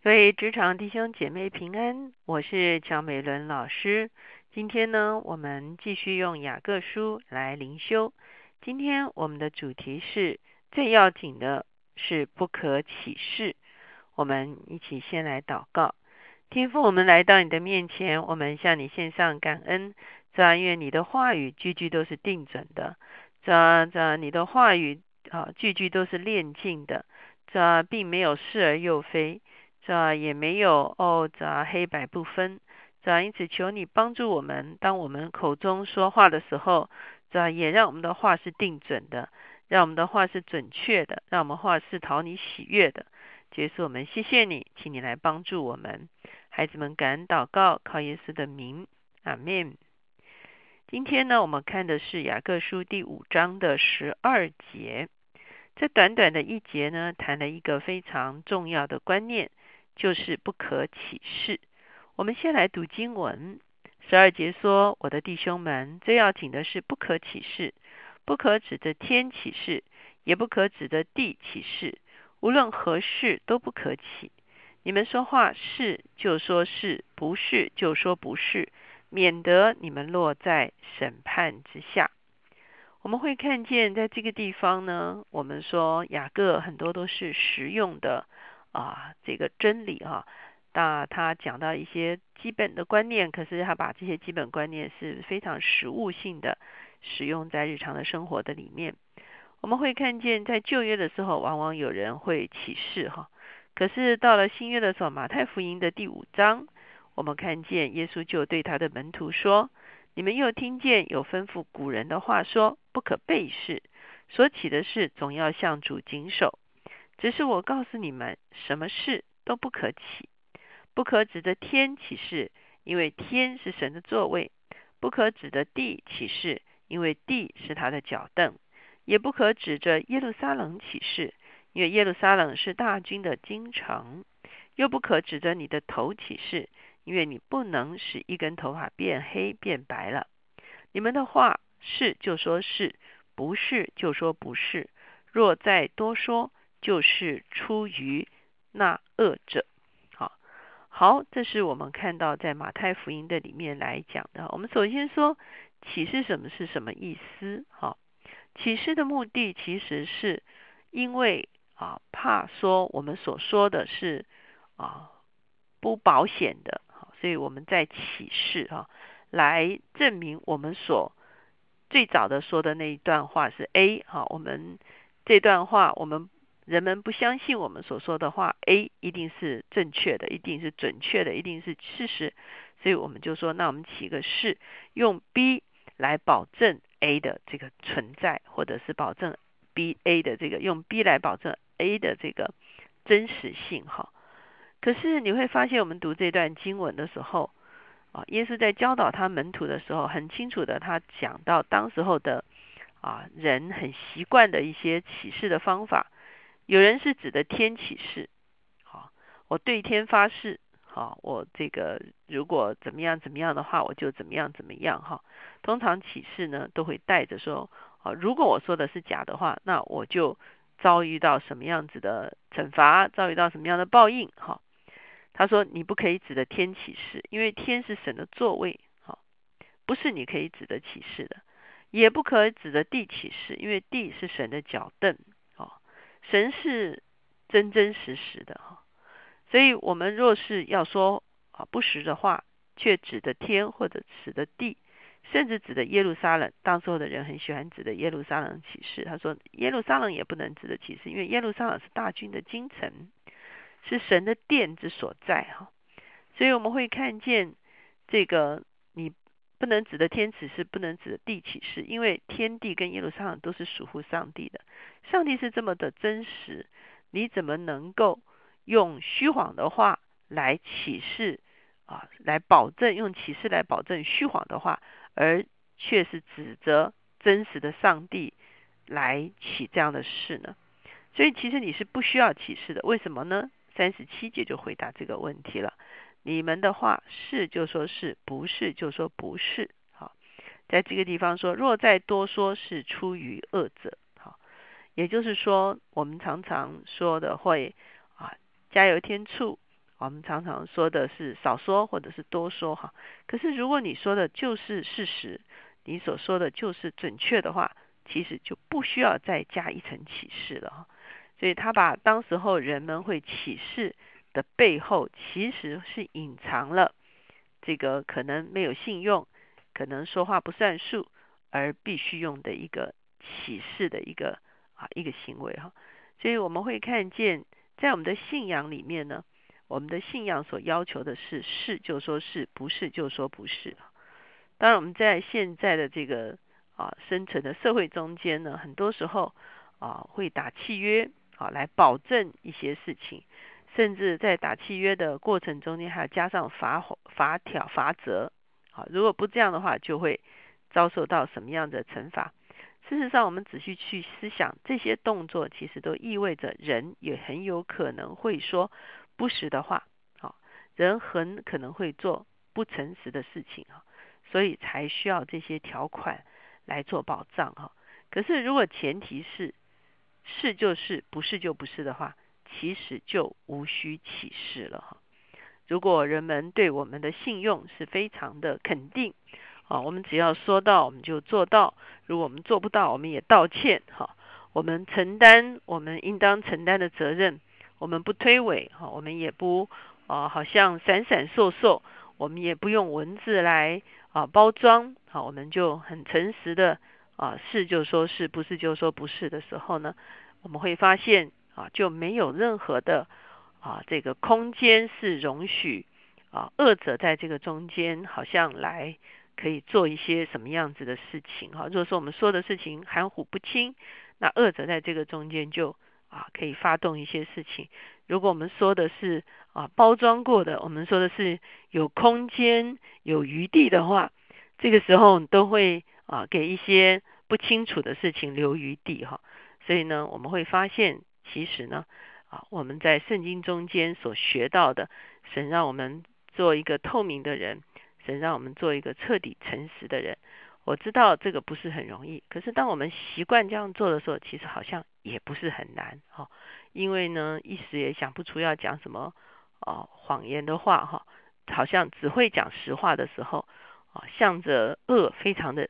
各位职场弟兄姐妹平安，我是乔美伦老师。今天呢，我们继续用雅各书来灵修。今天我们的主题是最要紧的是不可启示。我们一起先来祷告，天父，我们来到你的面前，我们向你献上感恩。这愿你的话语句句都是定准的，这这你的话语啊句句都是炼净的，这并没有是而又非。这也没有哦，这黑白不分。这因此求你帮助我们，当我们口中说话的时候，这也让我们的话是定准的，让我们的话是准确的，让我们话是讨你喜悦的。结束我们，谢谢你，请你来帮助我们，孩子们感恩祷告，靠耶稣的名，阿门。今天呢，我们看的是雅各书第五章的十二节。这短短的一节呢，谈了一个非常重要的观念。就是不可启示。我们先来读经文，十二节说：“我的弟兄们，最要紧的是不可启示，不可指着天启示，也不可指着地启示，无论何事都不可起。你们说话是就说是不是就说不是，免得你们落在审判之下。”我们会看见在这个地方呢，我们说雅各很多都是实用的。啊，这个真理啊，那他讲到一些基本的观念，可是他把这些基本观念是非常实务性的使用在日常的生活的里面。我们会看见在旧约的时候，往往有人会启示哈，可是到了新约的时候，马太福音的第五章，我们看见耶稣就对他的门徒说：“你们又听见有吩咐古人的话说，不可背誓，所起的事总要向主谨守。”只是我告诉你们，什么事都不可起，不可指着天起誓，因为天是神的座位；不可指着地起誓，因为地是他的脚凳；也不可指着耶路撒冷起誓，因为耶路撒冷是大军的京城；又不可指着你的头起誓，因为你不能使一根头发变黑变白了。你们的话是就说是不是就说不是，若再多说。就是出于那恶者，好，好，这是我们看到在马太福音的里面来讲的。我们首先说启示什么是什么意思？好，启示的目的其实是因为啊，怕说我们所说的是啊不保险的，所以我们在启示哈，来证明我们所最早的说的那一段话是 A，好，我们这段话我们。人们不相信我们所说的话，A 一定是正确的，一定是准确的，一定是事实，所以我们就说，那我们起个誓，用 B 来保证 A 的这个存在，或者是保证 B A 的这个用 B 来保证 A 的这个真实性哈。可是你会发现，我们读这段经文的时候，啊，耶稣在教导他门徒的时候，很清楚的，他讲到当时候的啊人很习惯的一些启示的方法。有人是指的天启示，好，我对天发誓，好，我这个如果怎么样怎么样的话，我就怎么样怎么样哈。通常启示呢都会带着说，啊，如果我说的是假的话，那我就遭遇到什么样子的惩罚，遭遇到什么样的报应哈。他说你不可以指的天启示，因为天是神的座位，好，不是你可以指的启示的，也不可以指的地启示，因为地是神的脚凳。神是真真实实的哈，所以我们若是要说啊不实的话，却指的天或者指的地，甚至指的耶路撒冷，当时候的人很喜欢指的耶路撒冷启示。他说耶路撒冷也不能指的启示，因为耶路撒冷是大军的京城，是神的殿之所在哈。所以我们会看见这个你不能指的天启示，不能指的地启示，因为天地跟耶路撒冷都是属乎上帝的。上帝是这么的真实，你怎么能够用虚谎的话来启示啊？来保证用启示来保证虚谎的话，而却是指责真实的上帝来起这样的事呢？所以其实你是不需要启示的。为什么呢？三十七节就回答这个问题了。你们的话是就说是不是就说不是。好，在这个地方说，若再多说，是出于恶者。也就是说，我们常常说的会啊，加油添醋我们常常说的是少说或者是多说哈。可是如果你说的就是事实，你所说的就是准确的话，其实就不需要再加一层启示了哈。所以他把当时候人们会启示的背后，其实是隐藏了这个可能没有信用，可能说话不算数，而必须用的一个启示的一个啊一个行为哈。所以我们会看见，在我们的信仰里面呢，我们的信仰所要求的是是就说是不是就说不是。当然我们在现在的这个啊生存的社会中间呢，很多时候啊会打契约。啊，来保证一些事情，甚至在打契约的过程中间，还要加上法法条法则。啊，如果不这样的话，就会遭受到什么样的惩罚？事实上，我们仔细去思想，这些动作其实都意味着人也很有可能会说不实的话。好，人很可能会做不诚实的事情。啊，所以才需要这些条款来做保障。哈，可是如果前提是。是就是，不是就不是的话，其实就无需启示了哈。如果人们对我们的信用是非常的肯定，啊，我们只要说到我们就做到，如果我们做不到，我们也道歉哈。我们承担我们应当承担的责任，我们不推诿哈，我们也不啊，好像闪闪烁烁，我们也不用文字来啊包装，好，我们就很诚实的。啊，是就说是不是就说不是的时候呢，我们会发现啊，就没有任何的啊这个空间是容许啊恶者在这个中间好像来可以做一些什么样子的事情哈。如果说我们说的事情含糊不清，那恶者在这个中间就啊可以发动一些事情。如果我们说的是啊包装过的，我们说的是有空间有余地的话，这个时候都会。啊，给一些不清楚的事情留余地哈，所以呢，我们会发现，其实呢，啊，我们在圣经中间所学到的，神让我们做一个透明的人，神让我们做一个彻底诚实的人。我知道这个不是很容易，可是当我们习惯这样做的时候，其实好像也不是很难哈，因为呢，一时也想不出要讲什么哦谎言的话哈，好像只会讲实话的时候啊，向着恶非常的。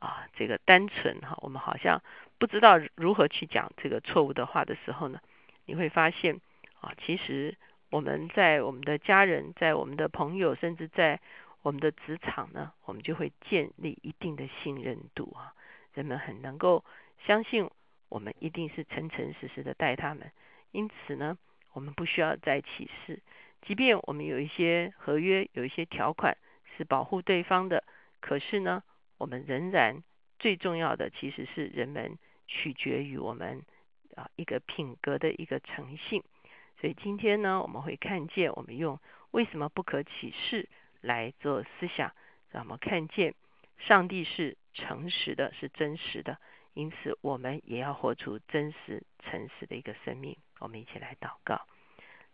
啊，这个单纯哈，我们好像不知道如何去讲这个错误的话的时候呢，你会发现啊，其实我们在我们的家人、在我们的朋友，甚至在我们的职场呢，我们就会建立一定的信任度啊，人们很能够相信我们一定是诚诚实实的待他们，因此呢，我们不需要再起誓，即便我们有一些合约、有一些条款是保护对方的，可是呢。我们仍然最重要的其实是人们取决于我们啊一个品格的一个诚信，所以今天呢我们会看见我们用为什么不可启誓来做思想，让我们看见上帝是诚实的，是真实的，因此我们也要活出真实诚实的一个生命。我们一起来祷告，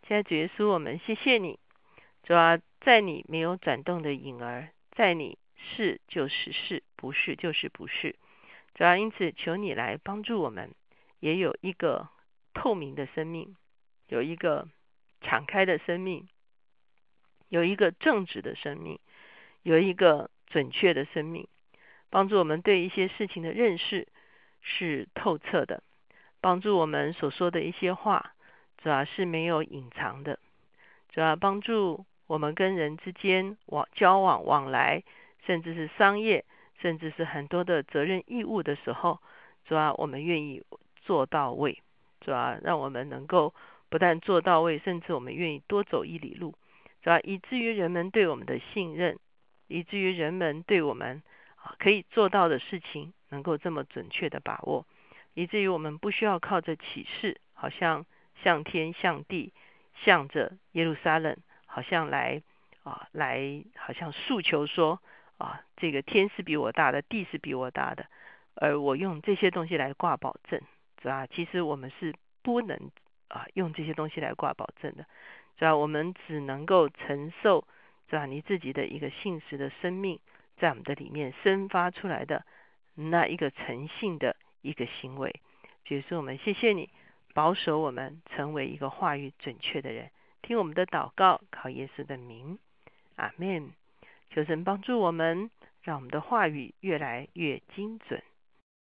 现在主耶稣，我们谢谢你，主要在你没有转动的影儿，在你。是就是是，不是就是不是。主要因此，求你来帮助我们，也有一个透明的生命，有一个敞开的生命，有一个正直的生命，有一个准确的生命，帮助我们对一些事情的认识是透彻的，帮助我们所说的一些话，主要是没有隐藏的，主要帮助我们跟人之间往交往往来。甚至是商业，甚至是很多的责任义务的时候，主要我们愿意做到位，主要让我们能够不但做到位，甚至我们愿意多走一里路，主要以至于人们对我们的信任，以至于人们对我们啊可以做到的事情能够这么准确的把握，以至于我们不需要靠着启示，好像向天向地，向着耶路撒冷，好像来啊来好像诉求说。啊，这个天是比我大的，地是比我大的，而我用这些东西来挂保证，是吧？其实我们是不能啊用这些东西来挂保证的，是吧？我们只能够承受，是吧？你自己的一个信实的生命，在我们的里面生发出来的那一个诚信的一个行为。比如说，我们谢谢你保守我们成为一个话语准确的人，听我们的祷告，靠耶稣的名，阿门。求神帮助我们，让我们的话语越来越精准。